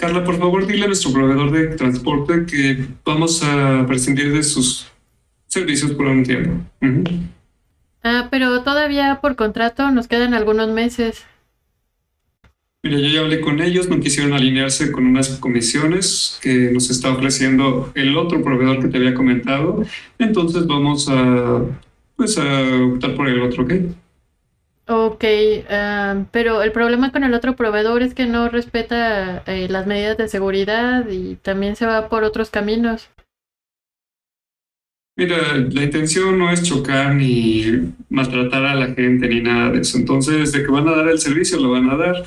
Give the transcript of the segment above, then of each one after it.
Carla, por favor, dile a nuestro proveedor de transporte que vamos a prescindir de sus servicios por un tiempo. Ah, pero todavía por contrato nos quedan algunos meses. Mira, yo ya hablé con ellos, no quisieron alinearse con unas comisiones que nos está ofreciendo el otro proveedor que te había comentado. Entonces vamos a, pues, a optar por el otro, ¿ok? Ok, ah, pero el problema con el otro proveedor es que no respeta eh, las medidas de seguridad y también se va por otros caminos. Mira, la intención no es chocar ni maltratar a la gente ni nada de eso. Entonces, de que van a dar el servicio, lo van a dar.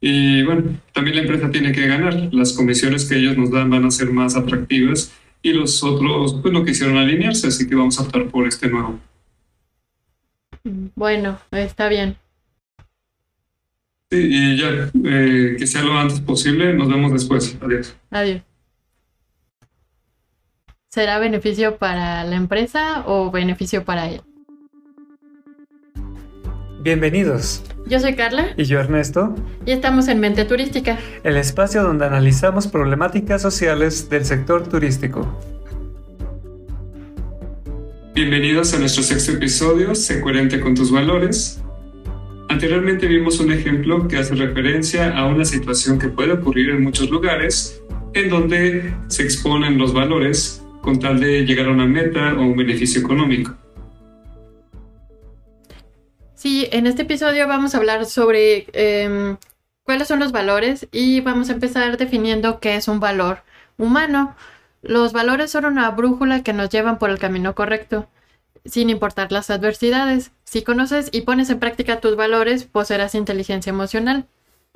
Y bueno, también la empresa tiene que ganar. Las comisiones que ellos nos dan van a ser más atractivas y los otros, pues no quisieron alinearse, así que vamos a optar por este nuevo. Bueno, está bien. Sí, y ya, eh, que sea lo antes posible. Nos vemos después. Adiós. Adiós. ¿Será beneficio para la empresa o beneficio para él? Bienvenidos. Yo soy Carla. Y yo Ernesto. Y estamos en Mente Turística. El espacio donde analizamos problemáticas sociales del sector turístico. Bienvenidos a nuestro sexto episodio, Sé coherente con tus valores. Anteriormente vimos un ejemplo que hace referencia a una situación que puede ocurrir en muchos lugares en donde se exponen los valores con tal de llegar a una meta o un beneficio económico. Sí, en este episodio vamos a hablar sobre em, cuáles son los valores y vamos a empezar definiendo qué es un valor humano. Los valores son una brújula que nos llevan por el camino correcto, sin importar las adversidades. Si conoces y pones en práctica tus valores, poseerás inteligencia emocional.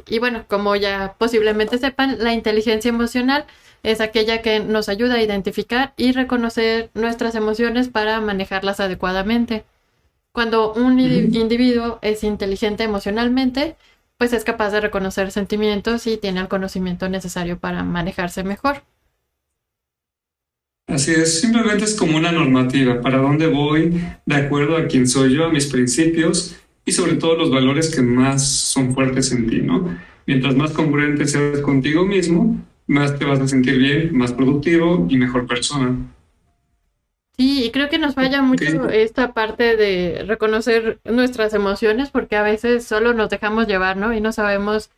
Y bueno, como ya posiblemente sepan, la inteligencia emocional es aquella que nos ayuda a identificar y reconocer nuestras emociones para manejarlas adecuadamente. Cuando un individuo es inteligente emocionalmente, pues es capaz de reconocer sentimientos y tiene el conocimiento necesario para manejarse mejor. Así es, simplemente es como una normativa, para dónde voy, de acuerdo a quién soy yo, a mis principios y sobre todo los valores que más son fuertes en ti, ¿no? Mientras más congruente seas contigo mismo, más te vas a sentir bien, más productivo y mejor persona. Sí, y creo que nos falla mucho esta parte de reconocer nuestras emociones porque a veces solo nos dejamos llevar, ¿no? Y no sabemos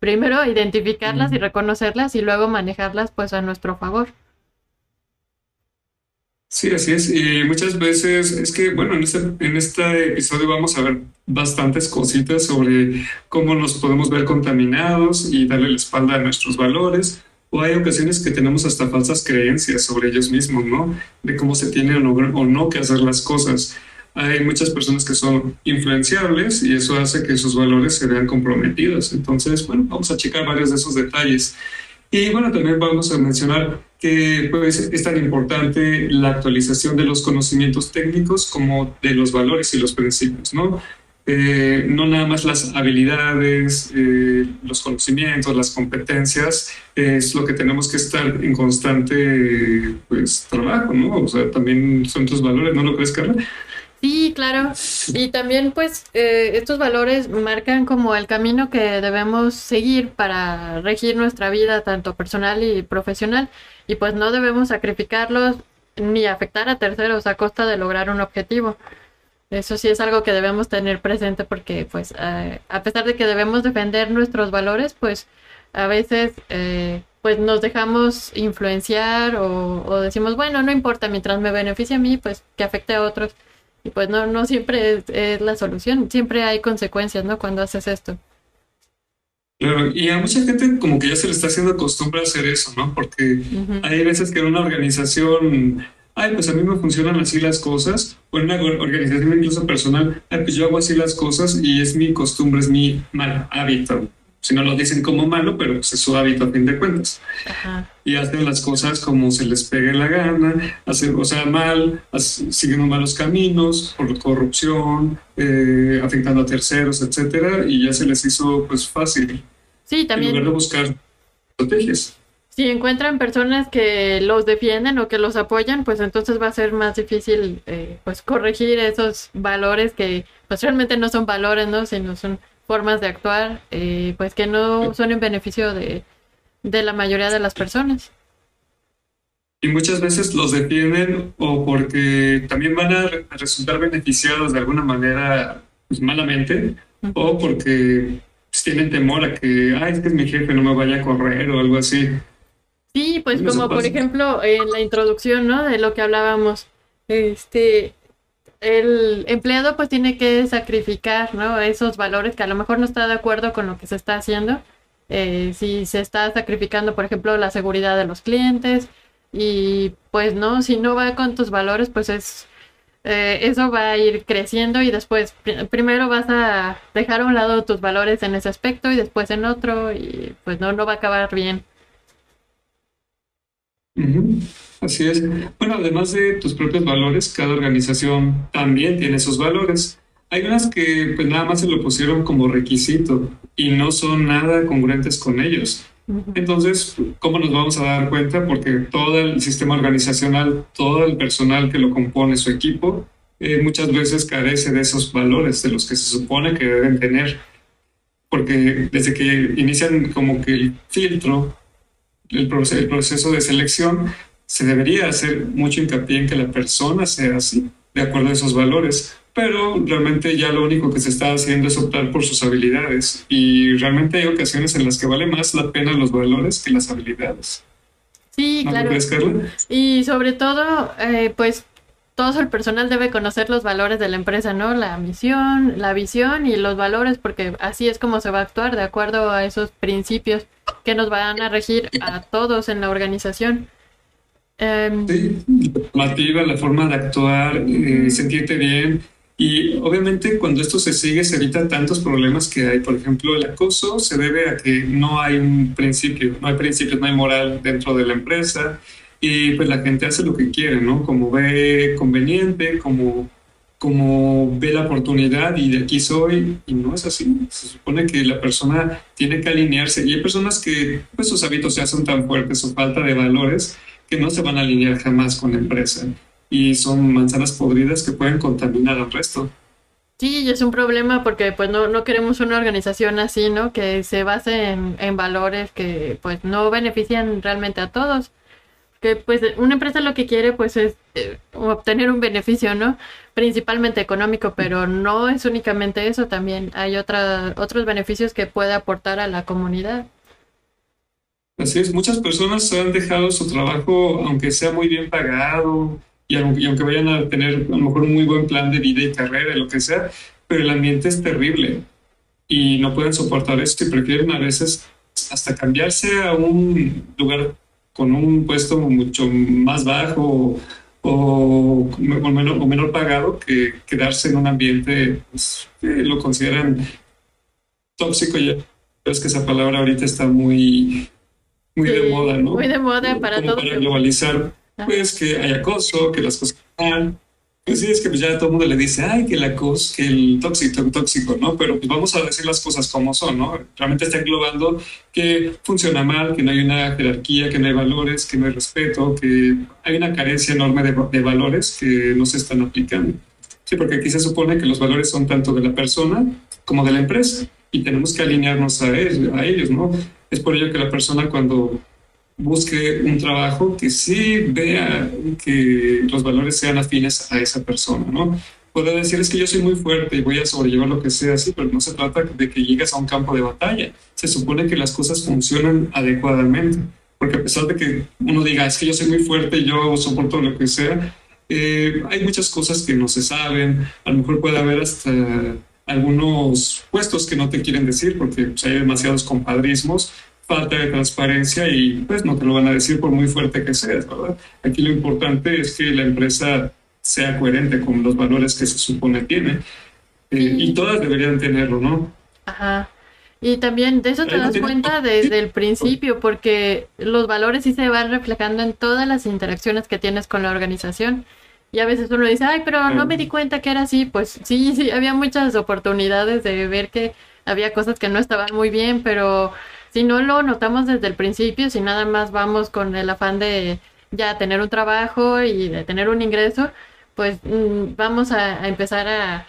primero identificarlas y reconocerlas y luego manejarlas pues a nuestro favor. Sí, así es. Y muchas veces es que, bueno, en este, en este episodio vamos a ver bastantes cositas sobre cómo nos podemos ver contaminados y darle la espalda a nuestros valores. O hay ocasiones que tenemos hasta falsas creencias sobre ellos mismos, ¿no? De cómo se tiene o no, o no que hacer las cosas. Hay muchas personas que son influenciables y eso hace que sus valores se vean comprometidos. Entonces, bueno, vamos a checar varios de esos detalles. Y bueno, también vamos a mencionar que pues, es tan importante la actualización de los conocimientos técnicos como de los valores y los principios, ¿no? Eh, no nada más las habilidades, eh, los conocimientos, las competencias, es lo que tenemos que estar en constante pues, trabajo, ¿no? O sea, también son tus valores, ¿no lo crees, Carla? Sí, claro. Y también pues eh, estos valores marcan como el camino que debemos seguir para regir nuestra vida, tanto personal y profesional. Y pues no debemos sacrificarlos ni afectar a terceros a costa de lograr un objetivo. Eso sí es algo que debemos tener presente porque pues eh, a pesar de que debemos defender nuestros valores, pues a veces eh, pues nos dejamos influenciar o, o decimos, bueno, no importa, mientras me beneficie a mí, pues que afecte a otros. Y pues no, no siempre es, la solución, siempre hay consecuencias, ¿no? Cuando haces esto. Claro, y a mucha gente como que ya se le está haciendo costumbre hacer eso, ¿no? Porque hay veces que en una organización, ay, pues a mí me funcionan así las cosas, o en una organización incluso personal, ay, pues yo hago así las cosas y es mi costumbre, es mi mal hábito si no lo dicen como malo, pero pues es su hábito a fin de cuentas. Y hacen las cosas como se les pegue la gana, hacen, o sea, mal, siguen malos caminos, por corrupción, eh, afectando a terceros, etcétera, y ya se les hizo pues fácil. Sí, también. En lugar de buscar estrategias. Si encuentran personas que los defienden o que los apoyan, pues entonces va a ser más difícil eh, pues corregir esos valores que pues realmente no son valores, ¿no? Sino son formas de actuar, eh, pues que no son en beneficio de, de la mayoría de las personas. Y muchas veces los defienden o porque también van a resultar beneficiados de alguna manera pues, malamente o porque pues, tienen temor a que, ay, es que es mi jefe, no me vaya a correr o algo así. Sí, pues como por ejemplo en la introducción, ¿no? De lo que hablábamos, este, el empleado pues tiene que sacrificar, ¿no? Esos valores que a lo mejor no está de acuerdo con lo que se está haciendo. Eh, si se está sacrificando, por ejemplo, la seguridad de los clientes y pues no, si no va con tus valores, pues es eh, eso va a ir creciendo y después primero vas a dejar a un lado tus valores en ese aspecto y después en otro y pues no, no va a acabar bien. Así es. Bueno, además de tus propios valores, cada organización también tiene sus valores. Hay unas que pues nada más se lo pusieron como requisito y no son nada congruentes con ellos. Entonces, ¿cómo nos vamos a dar cuenta? Porque todo el sistema organizacional, todo el personal que lo compone, su equipo, eh, muchas veces carece de esos valores, de los que se supone que deben tener. Porque desde que inician como que el filtro, el proceso de selección, se debería hacer mucho hincapié en que la persona sea así, de acuerdo a esos valores. Pero realmente ya lo único que se está haciendo es optar por sus habilidades. Y realmente hay ocasiones en las que vale más la pena los valores que las habilidades. Sí, claro. Y sobre todo, eh, pues todo el personal debe conocer los valores de la empresa, ¿no? La misión, la visión y los valores, porque así es como se va a actuar de acuerdo a esos principios que nos van a regir a todos en la organización. Em, sí, la la forma de actuar, eh, sentirte bien. Y obviamente cuando esto se sigue se evitan tantos problemas que hay. Por ejemplo, el acoso se debe a que no hay un principio, no hay principios, no hay moral dentro de la empresa y pues la gente hace lo que quiere, ¿no? Como ve conveniente, como, como ve la oportunidad y de aquí soy y no es así. Se supone que la persona tiene que alinearse y hay personas que pues sus hábitos ya son tan fuertes, su falta de valores que no se van a alinear jamás con la empresa y son manzanas podridas que pueden contaminar al resto. Sí, es un problema porque pues no, no queremos una organización así, ¿no? Que se base en, en valores que pues no benefician realmente a todos. Que pues una empresa lo que quiere pues es eh, obtener un beneficio, ¿no? Principalmente económico, pero no es únicamente eso, también hay otra, otros beneficios que puede aportar a la comunidad. Así es, muchas personas han dejado su trabajo, aunque sea muy bien pagado y aunque, vayan a tener a lo mejor un muy buen plan de vida y carrera, lo que sea, pero el ambiente es terrible y no pueden soportar esto y prefieren a veces hasta cambiarse a un lugar con un puesto mucho más bajo o, menor, o menor, pagado que quedarse en un ambiente pues, que lo consideran tóxico. Ya es que esa palabra ahorita está muy muy de moda, ¿no? Muy de moda para todos. Para globalizar, pues que hay acoso, que las cosas están. Pues sí, es que pues ya todo el mundo le dice, ay, que el acoso, que el tóxico, tóxico, ¿no? Pero pues vamos a decir las cosas como son, ¿no? Realmente está englobando que funciona mal, que no hay una jerarquía, que no hay valores, que no hay respeto, que hay una carencia enorme de, de valores que no se están aplicando. Sí, porque aquí se supone que los valores son tanto de la persona como de la empresa y tenemos que alinearnos a, a ellos, ¿no? Es por ello que la persona cuando busque un trabajo que sí vea que los valores sean afines a esa persona, ¿no? Puede decir es que yo soy muy fuerte y voy a sobrellevar lo que sea así, pero no se trata de que llegues a un campo de batalla. Se supone que las cosas funcionan adecuadamente, porque a pesar de que uno diga es que yo soy muy fuerte y yo soporto lo que sea, eh, hay muchas cosas que no se saben, a lo mejor puede haber hasta algunos puestos que no te quieren decir porque pues, hay demasiados compadrismos, falta de transparencia y pues no te lo van a decir por muy fuerte que seas, ¿verdad? Aquí lo importante es que la empresa sea coherente con los valores que se supone tiene eh, y todas deberían tenerlo, ¿no? Ajá. Y también de eso te das cuenta desde el principio, porque los valores sí se van reflejando en todas las interacciones que tienes con la organización. Y a veces uno dice, ay, pero no me di cuenta que era así. Pues sí, sí, había muchas oportunidades de ver que había cosas que no estaban muy bien, pero si no lo notamos desde el principio, si nada más vamos con el afán de ya tener un trabajo y de tener un ingreso, pues mm, vamos a, empezar a,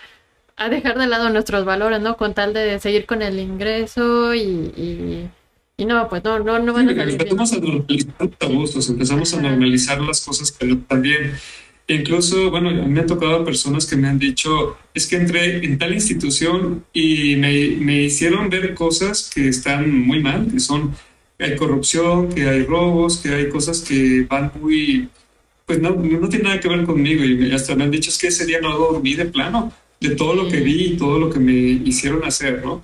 a, dejar de lado nuestros valores, ¿no? Con tal de seguir con el ingreso y, Y no, pues no, no, no van a salir bien. Empezamos a normalizar los abusos, empezamos a normalizar las cosas que bien. Incluso, bueno, me han tocado personas que me han dicho, es que entré en tal institución y me, me hicieron ver cosas que están muy mal, que son, hay corrupción, que hay robos, que hay cosas que van muy, pues no, no tiene nada que ver conmigo y hasta me han dicho, es que ese día no dormí de plano, de todo lo que vi y todo lo que me hicieron hacer, ¿no?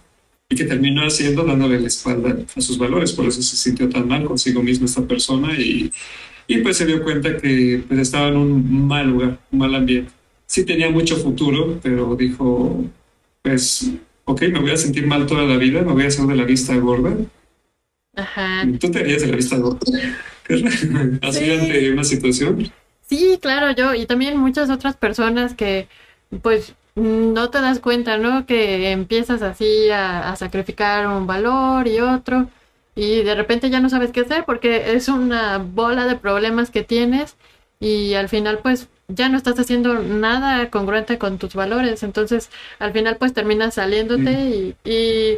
Y que terminó haciendo dándole la espalda a sus valores, por eso se sintió tan mal consigo mismo esta persona y y pues se dio cuenta que pues, estaba en un mal lugar, un mal ambiente. Sí tenía mucho futuro, pero dijo, pues, ok, me voy a sentir mal toda la vida, me voy a hacer de la vista gorda. Ajá. ¿Tú te harías de la vista gorda? Así sí. ante una situación. Sí, claro, yo y también muchas otras personas que pues no te das cuenta, ¿no? Que empiezas así a, a sacrificar un valor y otro y de repente ya no sabes qué hacer porque es una bola de problemas que tienes y al final pues ya no estás haciendo nada congruente con tus valores, entonces al final pues terminas saliéndote y, y,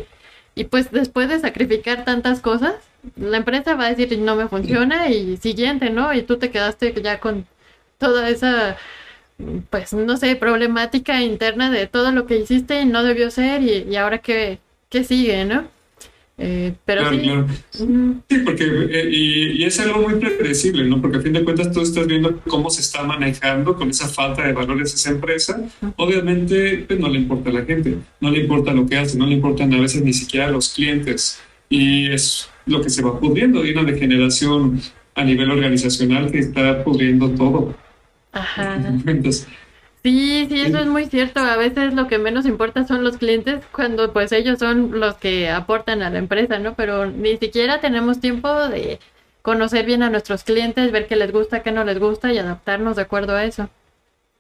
y, pues después de sacrificar tantas cosas, la empresa va a decir no me funciona y siguiente, ¿no? Y tú te quedaste ya con toda esa pues no sé, problemática interna de todo lo que hiciste y no debió ser y, y ahora qué, qué sigue, ¿no? Eh, pero claro, sí. claro. sí, porque eh, y, y, es algo muy predecible, ¿no? Porque a fin de cuentas tú estás viendo cómo se está manejando con esa falta de valores esa empresa. Obviamente, pues no le importa a la gente, no le importa lo que hace, no le importan a veces ni siquiera a los clientes. Y es lo que se va pudriendo, hay una degeneración a nivel organizacional que está pudriendo todo. Ajá. Entonces, Sí, sí, eso es muy cierto. A veces lo que menos importa son los clientes cuando pues ellos son los que aportan a la empresa, ¿no? Pero ni siquiera tenemos tiempo de conocer bien a nuestros clientes, ver qué les gusta, qué no les gusta y adaptarnos de acuerdo a eso.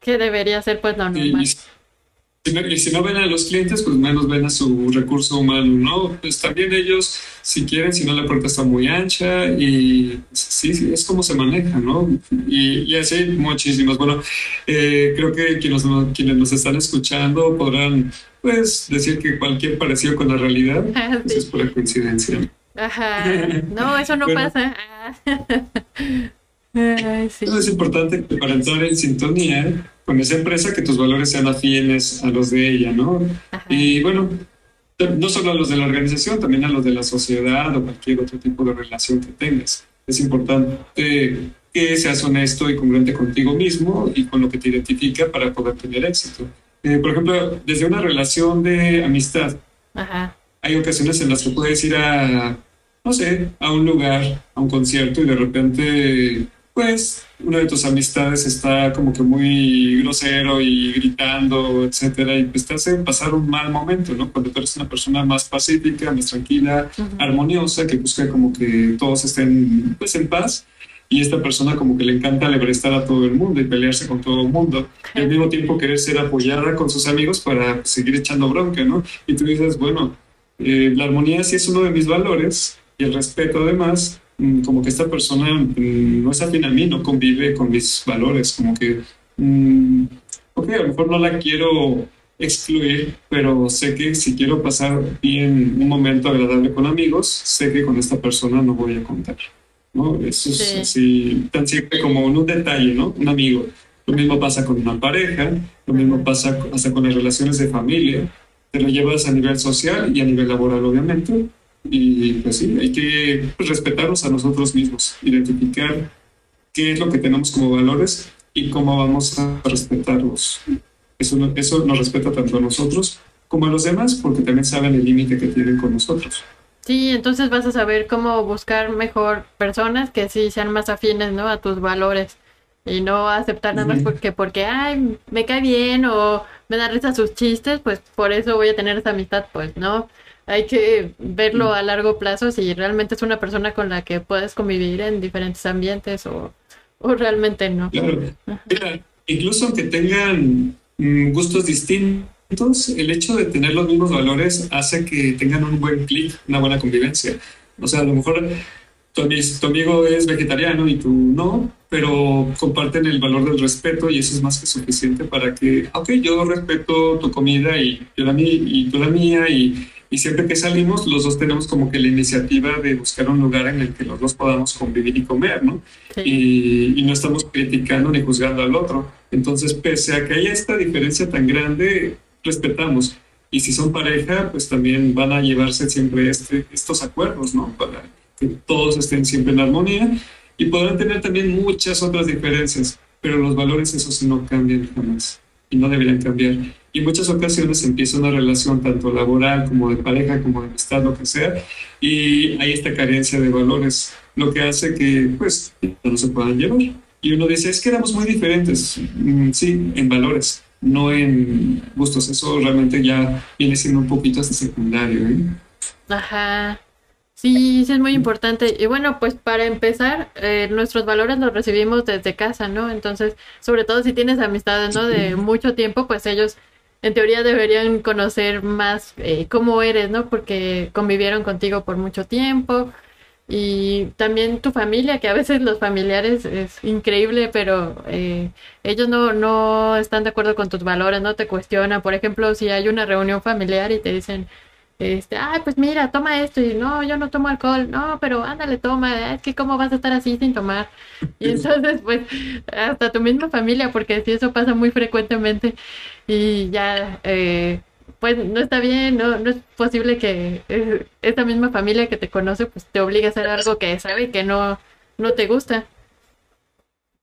Que debería ser pues lo normal. Y, y si no ven a los clientes, pues menos ven a su recurso humano, ¿no? Pues también ellos, si quieren, si no la puerta está muy ancha y sí, sí es como se maneja, ¿no? Y, y así muchísimos. Bueno, eh, creo que quienes, quienes nos están escuchando podrán, pues, decir que cualquier parecido con la realidad Ah, pues, sí. es pura coincidencia. Ajá. No, eso no Bueno. pasa. Ay, sí. Entonces es importante que para entrar en sintonía con esa empresa, que tus valores sean afines a los de ella, ¿no? Ajá. Y bueno, no solo a los de la organización, también a los de la sociedad o cualquier otro tipo de relación que tengas. Es importante que seas honesto y congruente contigo mismo y con lo que te identifica para poder tener éxito. Eh, por ejemplo, desde una relación de amistad, Ajá. hay ocasiones en las que puedes ir a, no sé, a un lugar, a un concierto y de repente, pues, una de tus amistades está como que muy grosero y gritando, etcétera, y pues te hace pasar un mal momento, ¿no? Cuando tú eres una persona más pacífica, más tranquila, Ujú. armoniosa, que busca como que todos estén, pues, en paz. Y esta persona como que le encanta lebrestar a todo el mundo y pelearse con todo el mundo. Y al mismo tiempo querer ser apoyada con sus amigos para pues, seguir echando bronca, ¿no? Y tú dices, bueno, eh, la armonía sí es uno de mis valores y el respeto además, como que esta persona mm, no es afín a mí, no convive con mis valores, como que, mm, ok, a lo mejor no la quiero excluir, pero sé que si quiero pasar bien un momento agradable con amigos, sé que con esta persona no voy a contar. ¿no? Eso es Sí. así, tan simple como en un detalle, ¿no? Un amigo. Lo mismo pasa con una pareja, lo mismo pasa hasta con las relaciones de familia. Te lo llevas a nivel social y a nivel laboral, obviamente. Y pues sí, hay que respetarnos a nosotros mismos, identificar qué es lo que tenemos como valores y cómo vamos a respetarlos. Eso, eso nos respeta tanto a nosotros como a los demás, porque también saben el límite que tienen con nosotros. Sí, entonces vas a saber cómo buscar mejor personas que sí sean más afines, ¿no? A tus valores. Y no aceptar nada más porque, porque, ay, me cae bien o me da risa sus chistes, pues por eso voy a tener esa amistad. Pues no, hay que verlo a largo plazo si realmente es una persona con la que puedes convivir en diferentes ambientes o, o realmente no. Claro. Mira, incluso aunque tengan mm, gustos distintos, el hecho de tener los mismos valores hace que tengan un buen clic, una buena convivencia. O sea, a lo mejor tu, ami- tu amigo es vegetariano y tú no, pero comparten el valor del respeto y eso es más que suficiente para que, ok, yo respeto tu comida y, yo la, mi- y tú la mía y, Y siempre que salimos, los dos tenemos como que la iniciativa de buscar un lugar en el que los dos podamos convivir y comer, ¿no? Y, y, no estamos criticando ni juzgando al otro. Entonces, pese a que haya esta diferencia tan grande, respetamos. Y si son pareja, pues también van a llevarse siempre este, estos acuerdos, ¿no? Para que todos estén siempre en armonía y podrán tener también muchas otras diferencias, pero los valores esos no cambian jamás y no deberían cambiar. Y en muchas ocasiones empieza una relación tanto laboral como de pareja, como de amistad, lo que sea, y hay esta carencia de valores, lo que hace que pues no se puedan llevar. Y uno dice, es que éramos muy diferentes, mm, sí, en valores, no en gustos. Eso realmente ya viene siendo un poquito hasta secundario. ¿eh? Ajá. Sí, sí es muy importante. Y bueno, pues para empezar, eh, nuestros valores los recibimos desde casa, ¿no? Entonces, sobre todo si tienes amistades, ¿no? De mucho tiempo, pues ellos en teoría deberían conocer más eh, cómo eres, ¿no? Porque convivieron contigo por mucho tiempo. Y también tu familia, que a veces los familiares es increíble, pero eh, ellos no, no están de acuerdo con tus valores, no te cuestionan. Por ejemplo, si hay una reunión familiar y te dicen, este, ay, pues mira, toma esto, y no, yo no tomo alcohol, no, pero ándale, toma, es que cómo vas a estar así sin tomar. Y entonces, pues, hasta tu misma familia, porque si eso pasa muy frecuentemente y ya, eh, pues no está bien, no, no es posible que eh, esta misma familia que te conoce, pues te obligue a hacer algo que sabe que no, no te gusta.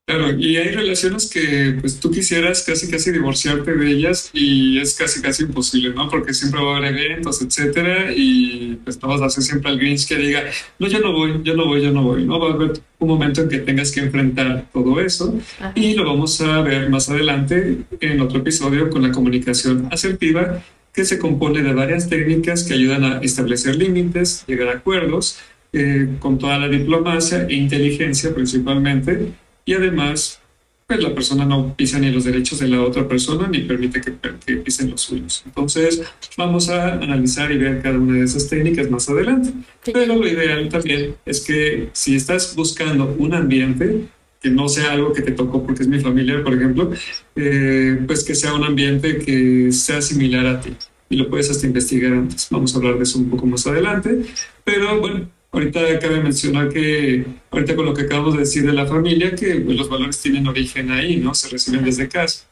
Claro, y hay relaciones que pues tú quisieras casi casi divorciarte de ellas y es casi casi imposible, ¿no? Porque siempre va a haber eventos, etcétera, y pues no vas a hacer siempre al Grinch que diga, no, yo no voy, yo no voy, yo no voy, ¿no? Va a haber un momento en que tengas que enfrentar todo eso y lo vamos a ver más adelante en otro episodio con la comunicación asertiva que se compone de varias técnicas que ayudan a establecer límites, llegar a acuerdos, eh, con toda la diplomacia e inteligencia principalmente y además, pues la persona no pisa ni los derechos de la otra persona ni permite que, que pisen los suyos. Entonces, vamos a analizar y ver cada una de esas técnicas más adelante. Pero lo ideal también es que si estás buscando un ambiente que no sea algo que te tocó porque es mi familia, por ejemplo, eh, pues que sea un ambiente que sea similar a ti. Y lo puedes hasta investigar antes. Vamos a hablar de eso un poco más adelante. Pero bueno, Ahorita cabe mencionar que, ahorita con lo que acabamos de decir de la familia, que pues, los valores tienen origen ahí, ¿no? Se reciben desde casa,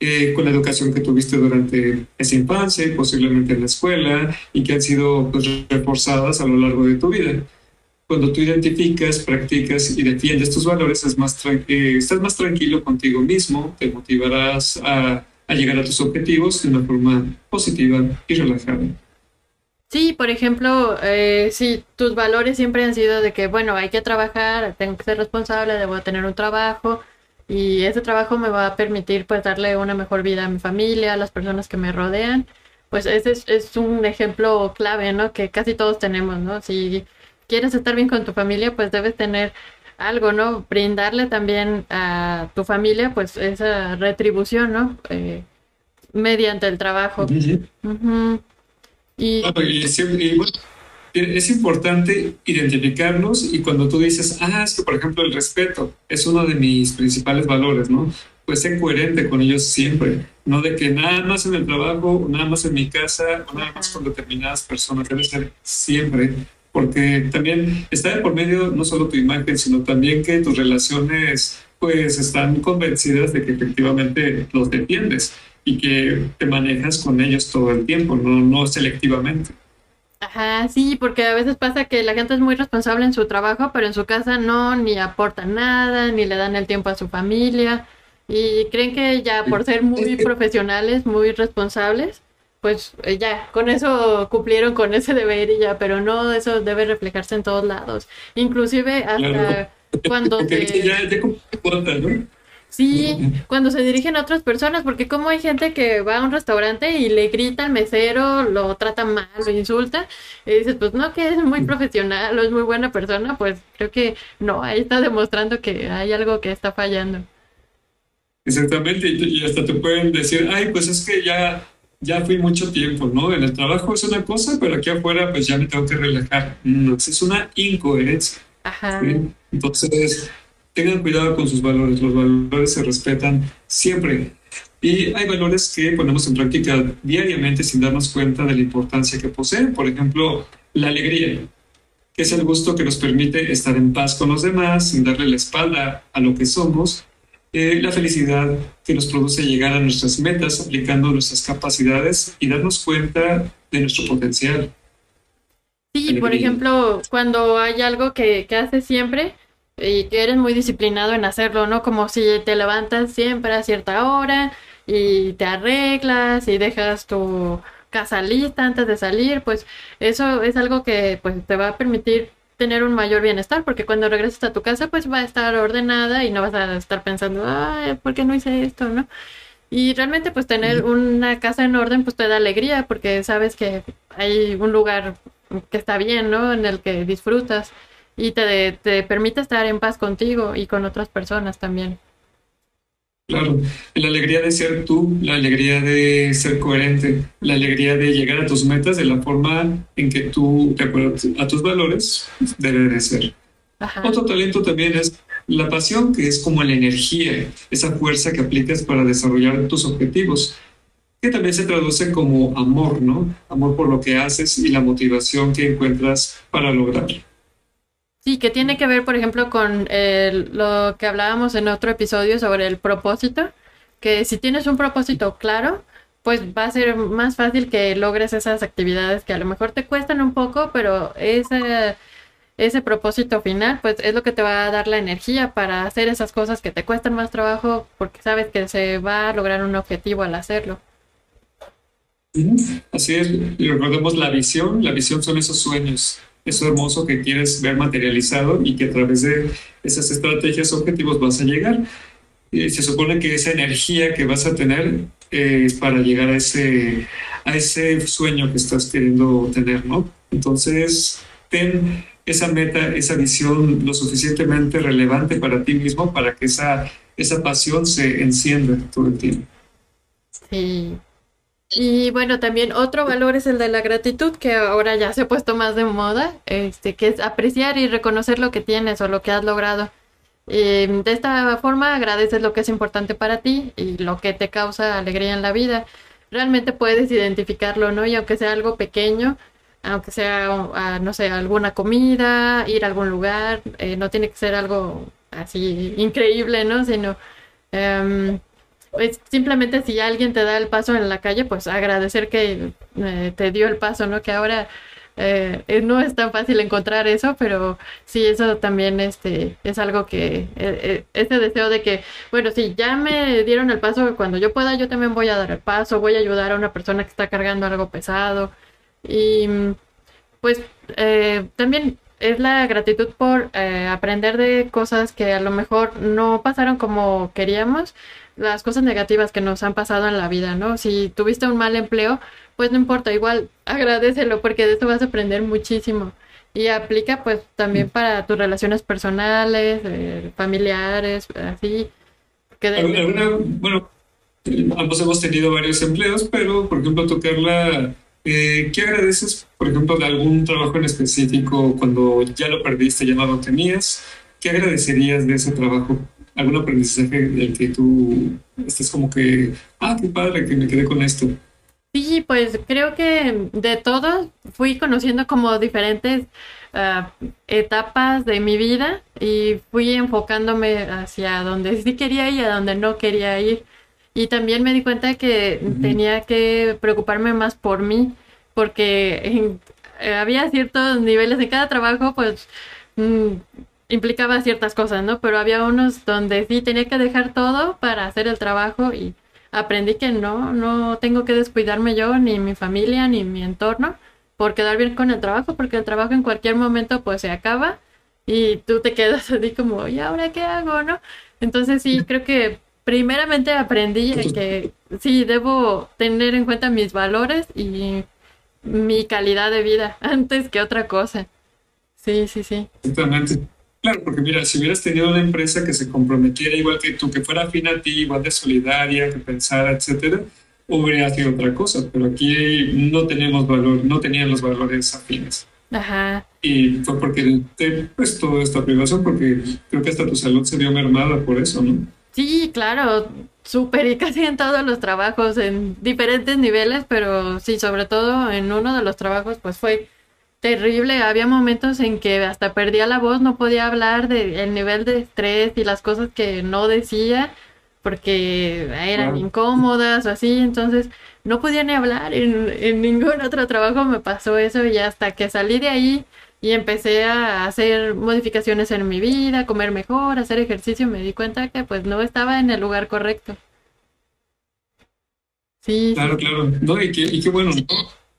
eh, con la educación que tuviste durante esa infancia posiblemente en la escuela y que han sido pues, reforzadas a lo largo de tu vida. Cuando tú identificas, practicas y defiendes tus valores, eh, estás más tranquilo contigo mismo, te motivarás a, a llegar a tus objetivos de una forma positiva y relajada. Sí, por ejemplo, eh, si tus valores siempre han sido de que, bueno, hay que trabajar, tengo que ser responsable, debo tener un trabajo y ese trabajo me va a permitir pues darle una mejor vida a mi familia, a las personas que me rodean, pues ese es, es un ejemplo clave, ¿no? Que casi todos tenemos, ¿no? Si quieres estar bien con tu familia, pues debes tener algo, ¿no? Brindarle también a tu familia pues esa retribución, ¿no? Eh, mediante el trabajo. Y, es importante identificarnos y cuando tú dices, ah, es que por ejemplo el respeto es uno de mis principales valores, ¿no? Pues ser coherente con ellos siempre, no de que nada más en el trabajo, nada más en mi casa, o nada más con determinadas personas, debe ser siempre, porque también está por medio no solo tu imagen, sino también que tus relaciones pues están convencidas de que efectivamente los defiendes y que te manejas con ellos todo el tiempo, no, no selectivamente. Ajá, sí, porque a veces pasa que la gente es muy responsable en su trabajo, pero en su casa no, ni aporta nada, ni le dan el tiempo a su familia, y creen que ya por ser muy profesionales, muy responsables, pues eh, ya, con eso cumplieron con ese deber y ya, pero no, eso debe reflejarse en todos lados, inclusive hasta cuando te... Ya, ya ¿no? Sí, cuando se dirigen a otras personas, porque como hay gente que va a un restaurante y le grita al mesero, lo trata mal, lo insulta, y dices, pues no, que es muy profesional o es muy buena persona, pues creo que no, ahí está demostrando que hay algo que está fallando. Exactamente, y hasta te pueden decir, ay, pues es que ya, ya fui mucho tiempo, ¿no? En el trabajo es una cosa, pero aquí afuera pues ya me tengo que relajar. No, es una incoherencia. Ajá. Entonces, tengan cuidado con sus valores, los valores se respetan siempre. Y hay valores que ponemos en práctica diariamente sin darnos cuenta de la importancia que poseen. Por ejemplo, la alegría, que es el gusto que nos permite estar en paz con los demás, sin darle la espalda a lo que somos. Eh, la felicidad que nos produce llegar a nuestras metas aplicando nuestras capacidades y darnos cuenta de nuestro potencial. Sí, por ejemplo, cuando hay algo que, que haces siempre, y que eres muy disciplinado en hacerlo, ¿no? Como si te levantas siempre a cierta hora y te arreglas y dejas tu casa lista antes de salir, pues eso es algo que pues te va a permitir tener un mayor bienestar, porque cuando regresas a tu casa pues va a estar ordenada y no vas a estar pensando, ay, ¿por qué no hice esto, no? Y realmente pues tener una casa en orden pues te da alegría, porque sabes que hay un lugar que está bien, ¿no? En el que disfrutas y te, te permite estar en paz contigo y con otras personas también. Claro, la alegría de ser tú, la alegría de ser coherente, la alegría de llegar a tus metas de la forma en que tú, de acuerdo a tus valores, debe de ser. Otro talento también es la pasión, que es como la energía, esa fuerza que aplicas para desarrollar tus objetivos, que también se traduce como amor, ¿no? Amor por lo que haces y la motivación que encuentras para lograrlo. Sí, que tiene que ver, por ejemplo, con lo que hablábamos en otro episodio sobre el propósito, que si tienes un propósito claro, pues va a ser más fácil que logres esas actividades que a lo mejor te cuestan un poco, pero ese, ese propósito final, pues es lo que te va a dar la energía para hacer esas cosas que te cuestan más trabajo, porque sabes que se va a lograr un objetivo al hacerlo. Así es, y recordemos la visión, la visión son esos sueños, eso hermoso que quieres ver materializado y que a través de esas estrategias objetivos vas a llegar. Se supone que esa energía que vas a tener es para llegar a ese, a ese sueño que estás queriendo tener, ¿no? Entonces, ten esa meta, esa visión lo suficientemente relevante para ti mismo para que esa, esa pasión se encienda todo el tiempo. Sí, y bueno, también otro valor es el de la gratitud, que ahora ya se ha puesto más de moda, este, que es apreciar y reconocer lo que tienes o lo que has logrado. de esta forma agradeces lo que es importante para ti y lo que te causa alegría en la vida. Realmente puedes identificarlo, ¿no? Y aunque sea algo pequeño, aunque sea, ah, no sé, alguna comida, ir a algún lugar, eh, no tiene que ser algo así increíble, ¿no? Sino... Em, simplemente si alguien te da el paso en la calle, pues agradecer que eh, te dio el paso, ¿no? Que ahora eh, eh, no es tan fácil encontrar eso, pero sí, eso también este, es algo que, ese deseo de que, bueno, si ya me dieron el paso, cuando yo pueda, yo también voy a dar el paso, voy a ayudar a una persona que está cargando algo pesado. Y pues también es la gratitud por aprender de cosas que a lo mejor no pasaron como queríamos las cosas negativas que nos han pasado en la vida, ¿no? Si tuviste un mal empleo, pues no importa, igual agradecelo porque de esto vas a aprender muchísimo. Y aplica pues también mm. para tus relaciones personales, eh, familiares, así. bueno, ambos hemos tenido varios empleos, pero por ejemplo, tú, Carla, eh, ¿qué agradeces, por ejemplo, de algún trabajo en específico cuando ya lo perdiste, ya no lo tenías? ¿Qué agradecerías de ese trabajo? Algún aprendizaje del que tú estés como que, ah, qué padre que me quedé con esto? Sí, pues creo que de todos fui conociendo como diferentes ah, etapas de mi vida y fui enfocándome hacia donde sí quería ir y a donde no quería ir. Y también me di cuenta que tenía que preocuparme más por mí, porque eh, había ciertos niveles en cada trabajo, pues mm, implicaba ciertas cosas, ¿no? Pero había unos donde sí tenía que dejar todo para hacer el trabajo y aprendí que no, no tengo que descuidarme yo, ni mi familia, ni mi entorno, por quedar bien con el trabajo, porque el trabajo en cualquier momento pues se acaba y tú te quedas así como, ¿y ahora qué hago, no? Entonces sí, creo que primeramente aprendí que sí, debo tener en cuenta mis valores y mi calidad de vida antes que otra cosa. Sí, sí, sí. Exactamente. Claro, porque mira, si hubieras tenido una empresa que se comprometiera igual que tú, que fuera afín a ti, igual de solidaria, que pensara, etcétera, hubiera sido otra cosa. Pero aquí no tenemos valor, no tenían los valores afines. Ajá. Y fue porque te pues toda esta privación, porque creo que hasta tu salud se vio mermada por eso, ¿no? Sí, claro, súper y casi en todos los trabajos, en diferentes niveles, pero sí, sobre todo en uno de los trabajos, pues fue terrible. Había momentos en que hasta perdía la voz, no podía hablar del nivel de estrés y las cosas que no decía porque eran incómodas o así, entonces no podía ni hablar. En, en ningún otro trabajo me pasó eso y hasta que salí de ahí y empecé a hacer modificaciones en mi vida, comer mejor, hacer ejercicio, me di cuenta que pues no estaba en el lugar correcto. Sí. Claro, claro. No, y qué, y qué bueno,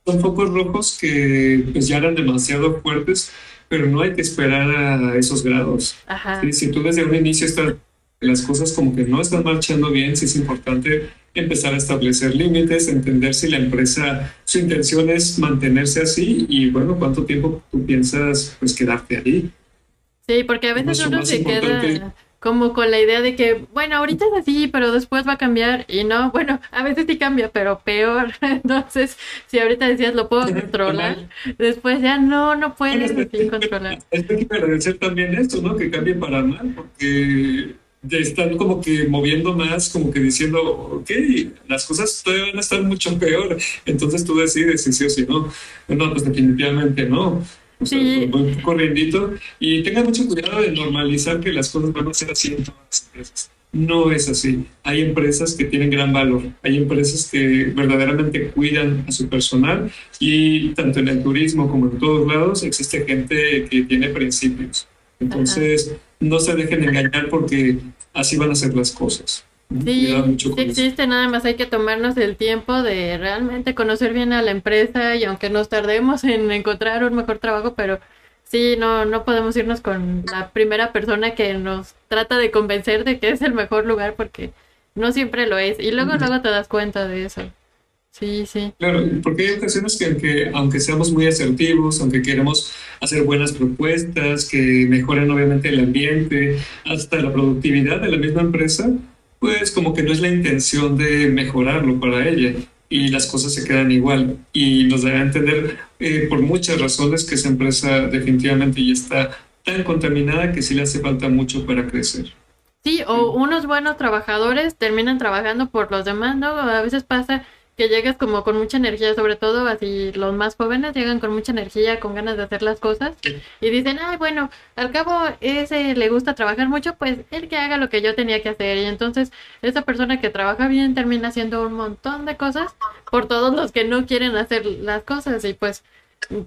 Son focos rojos que pues ya eran demasiado fuertes, pero no hay que esperar a esos grados. Ajá. si tú desde un inicio estás las cosas como que no están marchando bien, sí es importante empezar a establecer límites, entender si la empresa, su intención es mantenerse así y bueno, cuánto tiempo tú piensas pues quedarte ahí. Sí, porque a veces uno se queda como con la idea de que, bueno, ahorita es así, pero después va a cambiar y no, bueno, a veces sí cambia, pero peor. Entonces, si ahorita decías lo puedo controlar, después ya no, no puedes controlar. Es que agradecer también esto, ¿no? Que cambie para mal, porque están como que moviendo más, como que diciendo, ok, las cosas todavía van a estar mucho peor. Entonces tú decides si sí o si no. No, pues definitivamente no. O sea, sí. Y tengan mucho cuidado de normalizar que las cosas van a ser así en todas las empresas. No es así. Hay empresas que tienen gran valor. Hay empresas que verdaderamente cuidan a su personal y tanto en el turismo como en todos lados existe gente que tiene principios. Entonces, no se dejen engañar porque así van a ser las cosas. Sí, sí existe, nada más hay que tomarnos el tiempo de realmente conocer bien a la empresa y aunque nos tardemos en encontrar un mejor trabajo, pero sí, no, no podemos irnos con la primera persona que nos trata de convencer de que es el mejor lugar porque no siempre lo es. Y luego, luego te das cuenta de eso. Sí, sí. Claro, porque hay ocasiones que, aunque seamos muy asertivos, aunque queremos hacer buenas propuestas que mejoren obviamente el ambiente, hasta la productividad de la misma empresa, pues como que no es la intención de mejorarlo para ella y las cosas se quedan igual. Y nos da a entender eh, por muchas razones que esa empresa definitivamente ya está tan contaminada que sí le hace falta mucho para crecer. Sí, o unos buenos trabajadores terminan trabajando por los demás, ¿no? A veces pasa que llegas como con mucha energía, sobre todo así los más jóvenes llegan con mucha energía, con ganas de hacer las cosas y dicen, ay, bueno, al cabo ese le gusta trabajar mucho, pues él que haga lo que yo tenía que hacer y entonces esa persona que trabaja bien termina haciendo un montón de cosas por todos los que no quieren hacer las cosas y pues